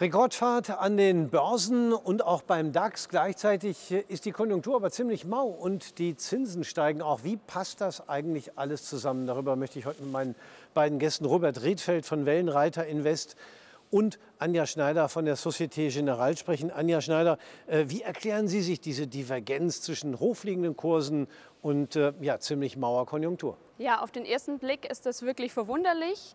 Rekordfahrt an den Börsen und auch beim DAX. Gleichzeitig ist die Konjunktur aber ziemlich mau und die Zinsen steigen auch. Wie passt das eigentlich alles zusammen? Darüber möchte ich heute mit meinen beiden Gästen Robert Riedfeld von Wellenreiter Invest und Anja Schneider von der Societe Generale sprechen. Anja Schneider, äh, wie erklären Sie sich diese Divergenz zwischen hochfliegenden Kursen und äh, ja, ziemlich mauer Konjunktur? Ja, auf den ersten Blick ist das wirklich verwunderlich.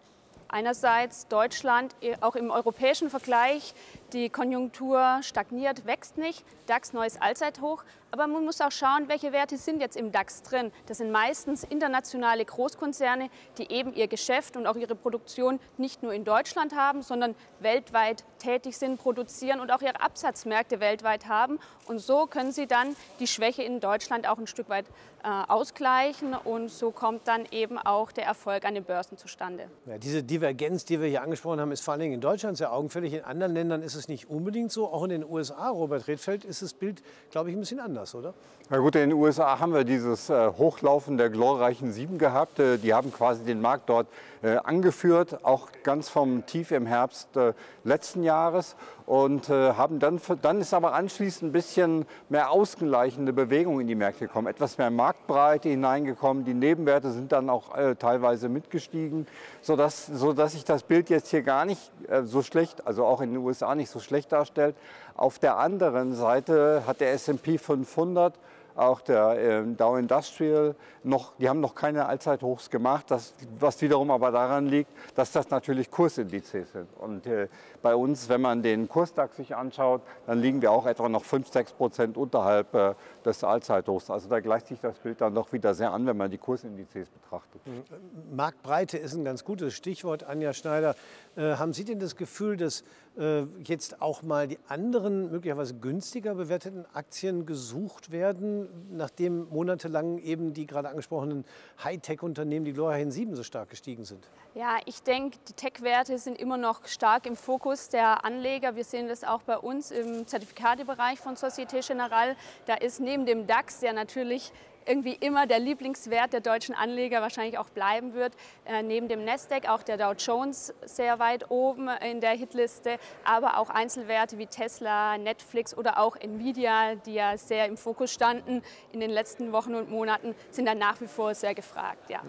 Einerseits Deutschland, äh, auch im europäischen Vergleich, die Konjunktur stagniert, wächst nicht. DAX neues Allzeithoch. Aber man muss auch schauen, welche Werte sind jetzt im DAX drin. Das sind meistens internationale Großkonzerne, die eben ihr Geschäft und auch ihre Produktion nicht nur in Deutschland haben, sondern weltweit tätig sind, produzieren und auch ihre Absatzmärkte weltweit haben. Und so können sie dann die Schwäche in Deutschland auch ein Stück weit äh, ausgleichen. Und so kommt dann eben auch der Erfolg an den Börsen zustande. Ja, diese Divergenz, die wir hier angesprochen haben, ist vor allen Dingen in Deutschland sehr augenfällig. In anderen Ländern ist es nicht unbedingt so. Auch in den USA, Robert Redfeld, ist das Bild, glaube ich, ein bisschen anders, oder? Na gut, in den USA haben wir dieses äh, Hochlaufen der glorreichen Sieben gehabt. Äh, die haben quasi den Markt dort äh, angeführt, auch ganz vom Tief im Herbst äh, letzten Jahres. Und äh, haben dann, dann ist aber anschließend ein bisschen mehr ausgleichende Bewegung in die Märkte gekommen, etwas mehr Marktbreite hineingekommen. Die Nebenwerte sind dann auch äh, teilweise mitgestiegen, sodass, sodass sich das Bild jetzt hier gar nicht äh, so schlecht, also auch in den USA nicht so schlecht darstellt. Auf der anderen Seite hat der S&P 500 auch der äh, Dow Industrial, noch, die haben noch keine Allzeithochs gemacht, das, was wiederum aber daran liegt, dass das natürlich Kursindizes sind. Und äh, bei uns, wenn man den Kursdax sich anschaut, dann liegen wir auch etwa noch 5, 6 Prozent unterhalb äh, des Allzeithochs. Also da gleicht sich das Bild dann doch wieder sehr an, wenn man die Kursindizes betrachtet. Mhm. Marktbreite ist ein ganz gutes Stichwort. Anja Schneider, äh, haben Sie denn das Gefühl, dass äh, jetzt auch mal die anderen möglicherweise günstiger bewerteten Aktien gesucht werden, nachdem monatelang eben die gerade angesprochenen Hightech-Unternehmen, die Glorien 7, so stark gestiegen sind? Ja, ich denke, die Tech-Werte sind immer noch stark im Fokus der Anleger. Wir sehen das auch bei uns im Zertifikatebereich von Societe Generale. Da ist neben dem DAX, der natürlich irgendwie immer der Lieblingswert der deutschen Anleger wahrscheinlich auch bleiben wird. Äh, neben dem Nasdaq auch der Dow Jones sehr weit oben in der Hitliste, aber auch Einzelwerte wie Tesla, Netflix oder auch Nvidia, die ja sehr im Fokus standen in den letzten Wochen und Monaten, sind dann nach wie vor sehr gefragt. Ja.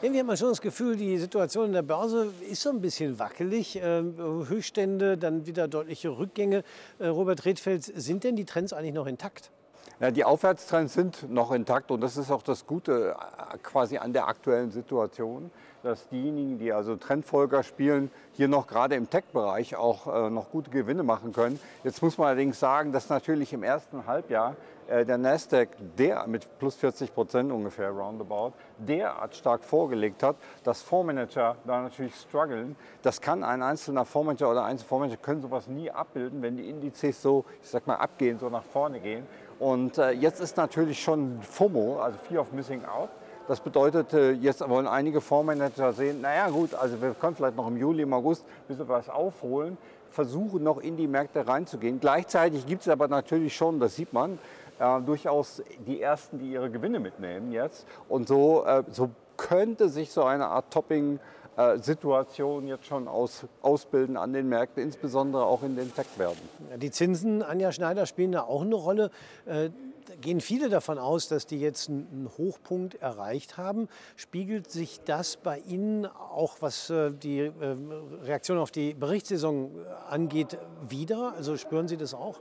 Irgendwie hat man schon das Gefühl, die Situation in der Börse ist so ein bisschen wackelig. Äh, Höchststände, dann wieder deutliche Rückgänge. Äh, Robert Redfeld, sind denn die Trends eigentlich noch intakt? Ja, die Aufwärtstrends sind noch intakt und das ist auch das Gute äh, quasi an der aktuellen Situation, dass diejenigen, die also Trendfolger spielen, hier noch gerade im Tech-Bereich auch äh, noch gute Gewinne machen können. Jetzt muss man allerdings sagen, dass natürlich im ersten Halbjahr äh, der Nasdaq, der mit plus 40 Prozent ungefähr roundabout, derart stark vorgelegt hat, dass Fondsmanager da natürlich strugglen. Das kann ein einzelner Fondsmanager oder einzelne Fondsmanager können sowas nie abbilden, wenn die Indizes so, ich sag mal, abgehen, so nach vorne gehen. Und äh, jetzt ist natürlich schon FOMO, also Fear of Missing Out. Das bedeutet, äh, jetzt wollen einige Fondsmanager sehen, naja gut, also wir können vielleicht noch im Juli, im August ein bisschen was aufholen, versuchen noch in die Märkte reinzugehen. Gleichzeitig gibt es aber natürlich schon, das sieht man, äh, durchaus die Ersten, die ihre Gewinne mitnehmen jetzt. Und so, äh, so könnte sich so eine Art Topping Situation jetzt schon aus, ausbilden an den Märkten, insbesondere auch in den Tech-Werten. Die Zinsen, Anja Schneider, spielen da auch eine Rolle. Äh, da gehen viele davon aus, dass die jetzt einen Hochpunkt erreicht haben. Spiegelt sich das bei Ihnen auch, was äh, die Reaktion auf die Berichtssaison angeht, wieder? Also spüren Sie das auch?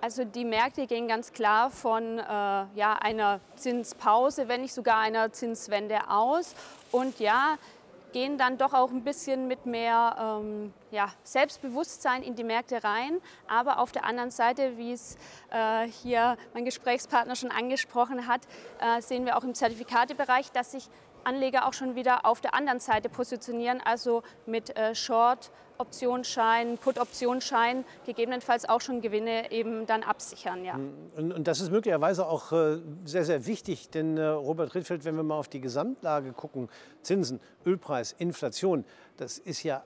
Also die Märkte gehen ganz klar von äh, ja, einer Zinspause, wenn nicht sogar einer Zinswende aus. Und ja, gehen dann doch auch ein bisschen mit mehr ähm, ja, Selbstbewusstsein in die Märkte rein. Aber auf der anderen Seite, wie es äh, hier mein Gesprächspartner schon angesprochen hat, äh, sehen wir auch im Zertifikatebereich, dass sich Anleger auch schon wieder auf der anderen Seite positionieren, also mit äh, Short Optionsschein, Put-Optionsschein gegebenenfalls auch schon Gewinne eben dann absichern. Ja. Und, und das ist möglicherweise auch äh, sehr, sehr wichtig, denn äh, Robert Rittfeld, wenn wir mal auf die Gesamtlage gucken, Zinsen, Ölpreis, Inflation, das ist ja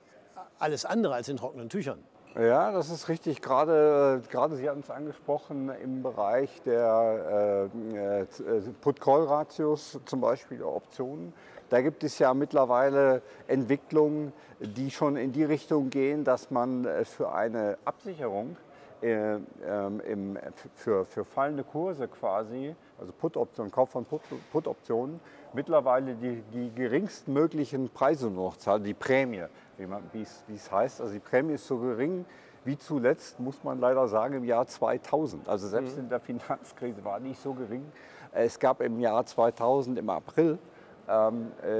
alles andere als in trockenen Tüchern. Ja, das ist richtig. Gerade, äh, gerade Sie hatten es angesprochen im Bereich der äh Put-Call-Ratios, zum Beispiel Optionen. Da gibt es ja mittlerweile Entwicklungen, die schon in die Richtung gehen, dass man äh, für eine Absicherung äh, ähm, im, für, für fallende Kurse quasi, also Put-Optionen, Kauf von Put-Optionen, mittlerweile die, die geringstmöglichen Preise nur noch zahlt, die Prämie, wie es heißt. Also die Prämie ist so gering wie zuletzt, muss man leider sagen, im Jahr 2000. Also selbst mhm. in der Finanzkrise war nicht so gering. Es gab im Jahr 2000, im April,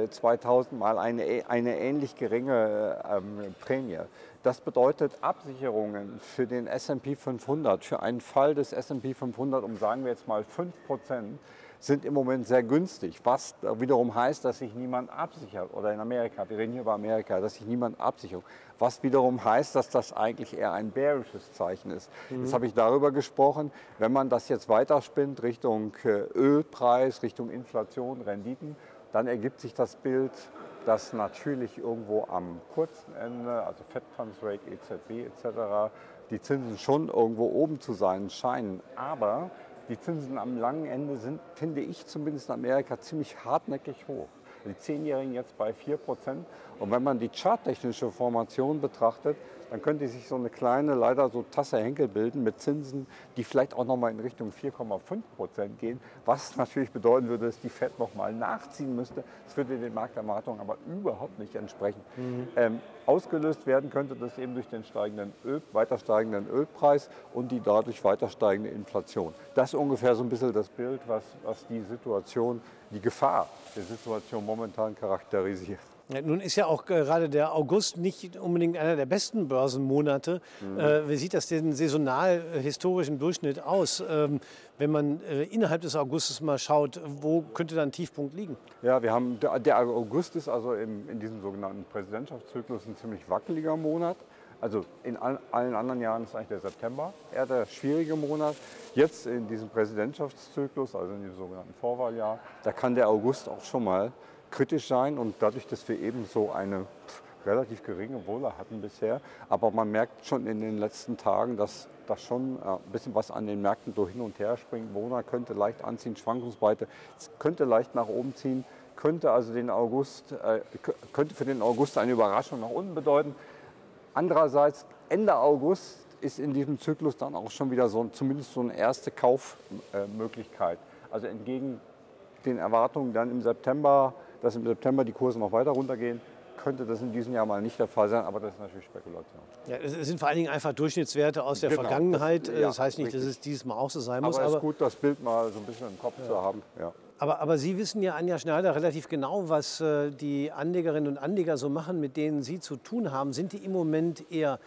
2000 mal eine, eine ähnlich geringe ähm, Prämie. Das bedeutet Absicherungen für den S&P 500, für einen Fall des S&P 500 um sagen wir jetzt mal 5 Prozent, sind im Moment sehr günstig, was wiederum heißt, dass sich niemand absichert. Oder in Amerika, wir reden hier über Amerika, dass sich niemand absichert. Was wiederum heißt, dass das eigentlich eher ein bearisches Zeichen ist. Mhm. Jetzt habe ich darüber gesprochen, wenn man das jetzt weiterspinnt Richtung äh, Ölpreis, Richtung Inflation, Renditen, dann ergibt sich das Bild, dass natürlich irgendwo am kurzen Ende, also Fed Funds Rate, EZB etc., die Zinsen schon irgendwo oben zu sein scheinen. Aber die Zinsen am langen Ende sind, finde ich zumindest in Amerika, ziemlich hartnäckig hoch. Die Zehnjährigen jetzt bei 4 Prozent. Und wenn man die charttechnische Formation betrachtet, dann könnte sich so eine kleine, leider so Tasse Henkel bilden mit Zinsen, die vielleicht auch nochmal in Richtung 4,5 Prozent gehen, was natürlich bedeuten würde, dass die FED nochmal nachziehen müsste. Das würde den Markterwartungen aber überhaupt nicht entsprechen. Mhm. Ähm, ausgelöst werden könnte das eben durch den steigenden Öl, weiter steigenden Ölpreis und die dadurch weiter steigende Inflation. Das ist ungefähr so ein bisschen das Bild, was, was die Situation, die Gefahr der Situation momentan charakterisiert. Nun ist ja auch gerade der August nicht unbedingt einer der besten Börsenmonate. Mhm. Äh, wie sieht das denn saisonal äh, historischen Durchschnitt aus? Ähm, wenn man äh, innerhalb des Augustes mal schaut, wo könnte da ein Tiefpunkt liegen? Ja, wir haben, der, der August ist also im, in diesem sogenannten Präsidentschaftszyklus ein ziemlich wackeliger Monat. Also in all, allen anderen Jahren ist eigentlich der September eher der schwierige Monat. Jetzt in diesem Präsidentschaftszyklus, also in diesem sogenannten Vorwahljahr, da kann der August auch schon mal kritisch sein und dadurch, dass wir eben so eine relativ geringe Wohle hatten bisher, aber man merkt schon in den letzten Tagen, dass da schon äh, ein bisschen was an den Märkten so hin und her springt. Wohner könnte leicht anziehen, Schwankungsbreite könnte leicht nach oben ziehen, könnte also den August, äh, könnte für den August eine Überraschung nach unten bedeuten. Andererseits Ende August ist in diesem Zyklus dann auch schon wieder so zumindest so eine erste Kaufmöglichkeit. Also entgegen den Erwartungen dann im September dass im September die Kurse noch weiter runtergehen, könnte das in diesem Jahr mal nicht der Fall sein, aber das ist natürlich Spekulation. Ja, es sind vor allen Dingen einfach Durchschnittswerte aus der genau, Vergangenheit. Das, ja, das heißt nicht, richtig. dass es dieses Mal auch so sein muss. Aber es ist gut, das Bild mal so ein bisschen im Kopf ja. zu haben. Ja. Aber, aber Sie wissen ja, Anja Schneider, relativ genau, was äh, die Anlegerinnen und Anleger so machen, mit denen Sie zu tun haben. Sind die im Moment eher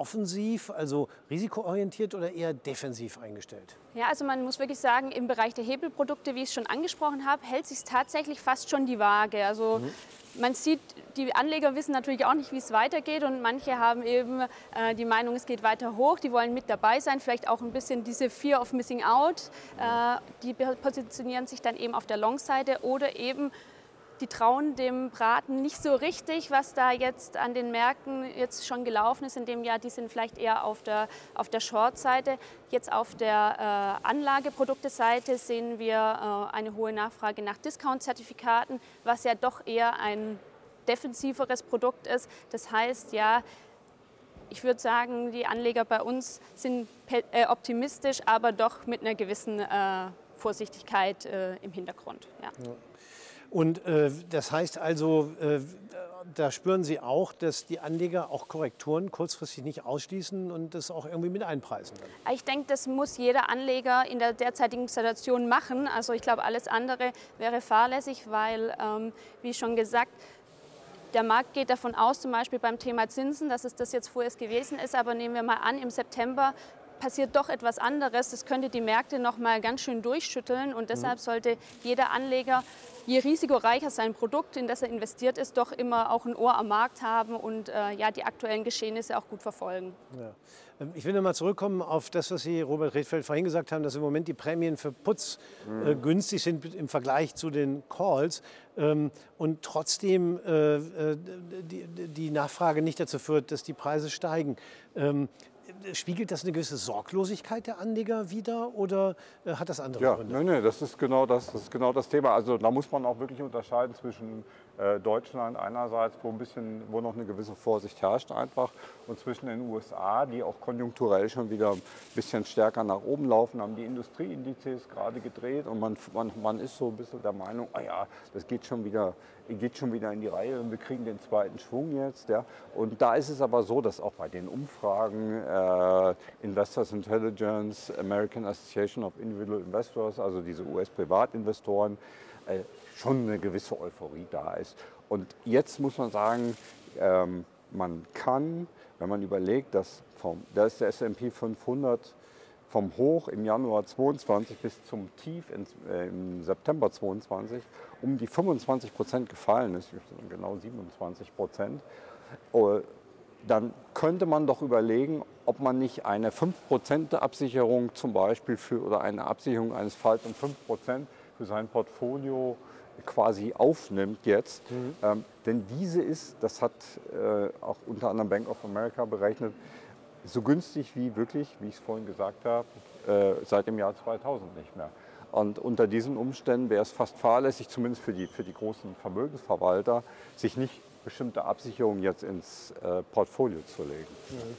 offensiv, also risikoorientiert oder eher defensiv eingestellt? Ja, also man muss wirklich sagen, im Bereich der Hebelprodukte, wie ich es schon angesprochen habe, hält sich tatsächlich fast schon die Waage. Also mhm. man sieht, die Anleger wissen natürlich auch nicht, wie es weitergeht und manche haben eben äh, die Meinung, es geht weiter hoch, die wollen mit dabei sein, vielleicht auch ein bisschen diese Fear of Missing Out, äh, die positionieren sich dann eben auf der Long-Seite oder eben die trauen dem Braten nicht so richtig, was da jetzt an den Märkten jetzt schon gelaufen ist in dem Jahr. Die sind vielleicht eher auf der, auf der Short-Seite. Jetzt auf der äh, Anlageprodukte-Seite sehen wir äh, eine hohe Nachfrage nach Discount-Zertifikaten, was ja doch eher ein defensiveres Produkt ist. Das heißt, ja, ich würde sagen, die Anleger bei uns sind äh, optimistisch, aber doch mit einer gewissen äh, Vorsichtigkeit äh, im Hintergrund. Ja. Ja. Und äh, das heißt also, äh, da spüren Sie auch, dass die Anleger auch Korrekturen kurzfristig nicht ausschließen und das auch irgendwie mit einpreisen. Ich denke, das muss jeder Anleger in der derzeitigen Situation machen. Also ich glaube, alles andere wäre fahrlässig, weil, ähm, wie schon gesagt, der Markt geht davon aus, zum Beispiel beim Thema Zinsen, dass es das jetzt vorerst gewesen ist. Aber nehmen wir mal an, im September passiert doch etwas anderes. Das könnte die Märkte noch mal ganz schön durchschütteln. Und deshalb mhm. sollte jeder Anleger, je risikoreicher sein Produkt, in das er investiert ist, doch immer auch ein Ohr am Markt haben und äh, ja, die aktuellen Geschehnisse auch gut verfolgen. Ja. Ähm, ich will noch mal zurückkommen auf das, was Sie, Robert Redfeld, vorhin gesagt haben, dass im Moment die Prämien für Putz äh, mhm. günstig sind im Vergleich zu den Calls ähm, und trotzdem äh, äh die, die, Nachfrage nicht dazu führt, dass die Preise steigen. Ähm, spiegelt das eine gewisse Sorglosigkeit der Anleger wider oder äh, hat das andere ja, Gründe? Nein, nein, das ist, genau das, das ist genau das Thema. Also da muss man auch wirklich unterscheiden zwischen Deutschland einerseits, wo, ein bisschen, wo noch eine gewisse Vorsicht herrscht einfach und zwischen den USA, die auch konjunkturell schon wieder ein bisschen stärker nach oben laufen, haben die Industrieindizes gerade gedreht und man, man, man ist so ein bisschen der Meinung, ah ja, das geht schon wieder geht schon wieder in die Reihe und wir kriegen den zweiten Schwung jetzt. Ja. Und da ist es aber so, dass auch bei den Umfragen äh, Investors Intelligence, American Association of Individual Investors, also diese US-Privatinvestoren, äh, schon eine gewisse Euphorie da ist. Und jetzt muss man sagen, ähm, man kann, wenn man überlegt, dass vom, da ist der S&P 500 vom Hoch im Januar 22 bis zum Tief in, äh, im September 22 um die 25 Prozent gefallen ist, genau 27 Prozent, äh, dann könnte man doch überlegen, ob man nicht eine 5% Absicherung zum Beispiel für, oder eine Absicherung eines Falls um 5% für sein Portfolio quasi aufnimmt jetzt. Mhm. Ähm, denn diese ist, das hat äh, auch unter anderem Bank of America berechnet, so günstig wie wirklich, wie ich es vorhin gesagt habe, äh, seit dem Jahr 2000 nicht mehr. Und unter diesen Umständen wäre es fast fahrlässig, zumindest für die, für die großen Vermögensverwalter, sich nicht bestimmte Absicherungen jetzt ins äh, Portfolio zu legen. Mhm.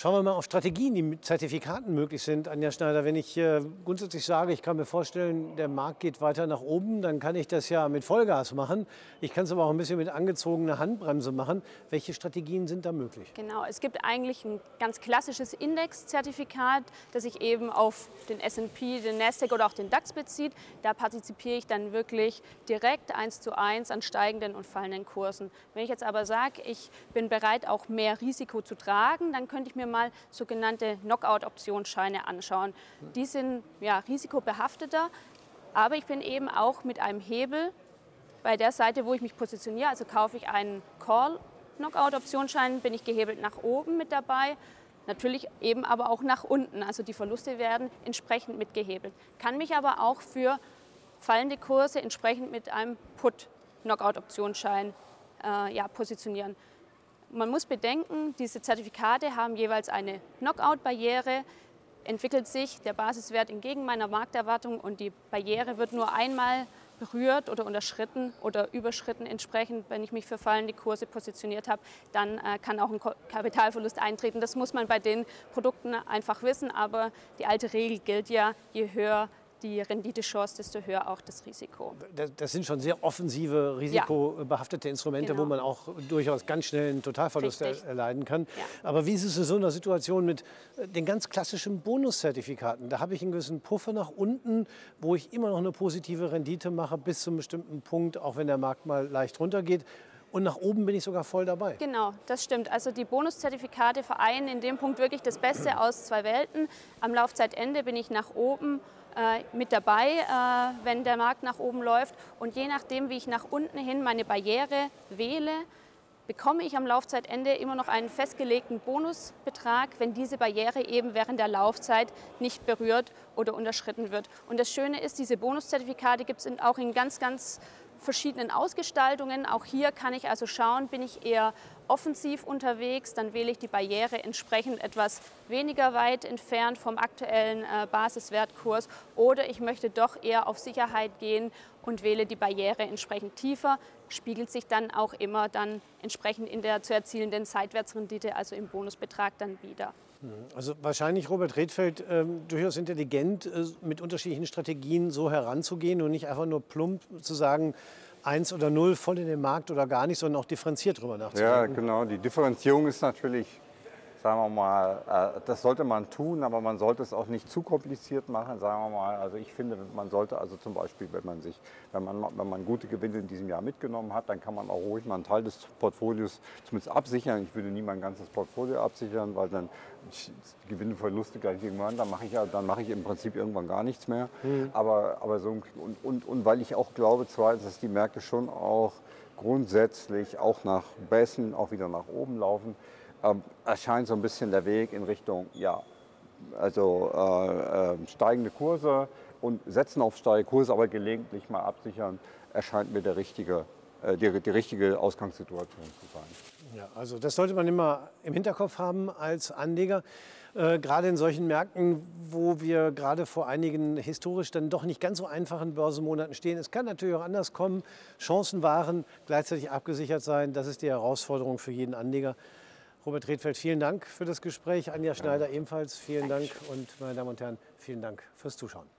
Schauen wir mal auf Strategien, die mit Zertifikaten möglich sind. Anja Schneider, wenn ich äh, grundsätzlich sage, ich kann mir vorstellen, der Markt geht weiter nach oben, dann kann ich das ja mit Vollgas machen. Ich kann es aber auch ein bisschen mit angezogener Handbremse machen. Welche Strategien sind da möglich? Genau, es gibt eigentlich ein ganz klassisches Indexzertifikat, das sich eben auf den S&P, den Nasdaq oder auch den DAX bezieht. Da partizipiere ich dann wirklich direkt eins zu eins an steigenden und fallenden Kursen. Wenn ich jetzt aber sage, ich bin bereit, auch mehr Risiko zu tragen, dann könnte ich mir mal sogenannte Knockout-Optionsscheine anschauen. Die sind ja, risikobehafteter, aber ich bin eben auch mit einem Hebel bei der Seite, wo ich mich positioniere. Also kaufe ich einen Call-Knockout-Optionsschein, bin ich gehebelt nach oben mit dabei. Natürlich eben aber auch nach unten. Also die Verluste werden entsprechend mitgehebelt. Kann mich aber auch für fallende Kurse entsprechend mit einem Put-Knockout-Optionsschein äh, ja, positionieren. Man muss bedenken, diese Zertifikate haben jeweils eine Knockout-Barriere, entwickelt sich der Basiswert entgegen meiner Markterwartung und die Barriere wird nur einmal berührt oder unterschritten oder überschritten entsprechend, wenn ich mich für fallende Kurse positioniert habe, dann äh, kann auch ein Kapitalverlust eintreten. Das muss man bei den Produkten einfach wissen, aber die alte Regel gilt ja, je höher die Renditechance, desto höher auch das Risiko. Das sind schon sehr offensive, risikobehaftete Instrumente, genau. wo man auch durchaus ganz schnell einen Totalverlust Richtig. erleiden kann. Ja. Aber wie ist es in so einer Situation mit äh, den ganz klassischen Bonuszertifikaten? Da habe ich einen gewissen Puffer nach unten, wo ich immer noch eine positive Rendite mache bis zu einem bestimmten Punkt, auch wenn der Markt mal leicht runtergeht. Und nach oben bin ich sogar voll dabei. Genau, das stimmt. Also die Bonuszertifikate vereinen in dem Punkt wirklich das Beste aus zwei Welten. Am Laufzeitende bin ich nach oben mit dabei, äh, wenn der Markt nach oben läuft. Und je nachdem, wie ich nach unten hin meine Barriere wähle, bekomme ich am Laufzeitende immer noch einen festgelegten Bonusbetrag, wenn diese Barriere eben während der Laufzeit nicht berührt oder unterschritten wird. Und das Schöne ist, diese Bonuszertifikate gibt es auch in ganz, ganz verschiedenen Ausgestaltungen. Auch hier kann ich also schauen, bin ich eher offensiv unterwegs, dann wähle ich die Barriere entsprechend etwas weniger weit entfernt vom aktuellen äh, Basiswertkurs oder ich möchte doch eher auf Sicherheit gehen und wähle die Barriere entsprechend tiefer, spiegelt sich dann auch immer dann entsprechend in der zu erzielenden Seitwärtsrendite, also im Bonusbetrag dann wieder. Mhm. Also wahrscheinlich Robert Redfeld ähm, durchaus intelligent, äh, mit unterschiedlichen Strategien so heranzugehen und nicht einfach nur plump zu sagen, eins oder null voll in den Markt oder gar nicht, sondern auch differenziert drüber nachzudenken. Ja, genau. Die Differenzierung ist natürlich sagen wir mal, äh, das sollte man tun, aber man sollte es auch nicht zu kompliziert machen, sagen wir mal. Also ich finde, man sollte also zum Beispiel, wenn man sich, wenn man, wenn man gute Gewinne in diesem Jahr mitgenommen hat, dann kann man auch ruhig mal einen Teil des Portfolios zumindest absichern. Ich würde nie mein ganzes Portfolio absichern, weil dann Gewinne, Verluste gleich irgendwann, dann mache ich ja, dann mache ich im Prinzip irgendwann gar nichts mehr. Mhm. Aber, aber so und, und, und weil ich auch glaube, zweitens, dass die Märkte schon auch grundsätzlich auch nach Besten auch wieder nach oben laufen ähm, erscheint so ein bisschen der Weg in Richtung, ja, also äh, äh, steigende Kurse und setzen auf steigende Kurse, aber gelegentlich mal absichern, erscheint mir der richtige, äh, die, die richtige Ausgangssituation zu sein. Ja, also das sollte man immer im Hinterkopf haben als Anleger. Äh, gerade in solchen Märkten, wo wir gerade vor einigen historisch dann doch nicht ganz so einfachen Börsenmonaten stehen. Es kann natürlich auch anders kommen. Chancen waren gleichzeitig abgesichert sein. Das ist die Herausforderung für jeden Anleger. Robert Redfeld, vielen Dank für das Gespräch. Anja Schneider ebenfalls vielen Dank. Und meine Damen und Herren, vielen Dank fürs Zuschauen.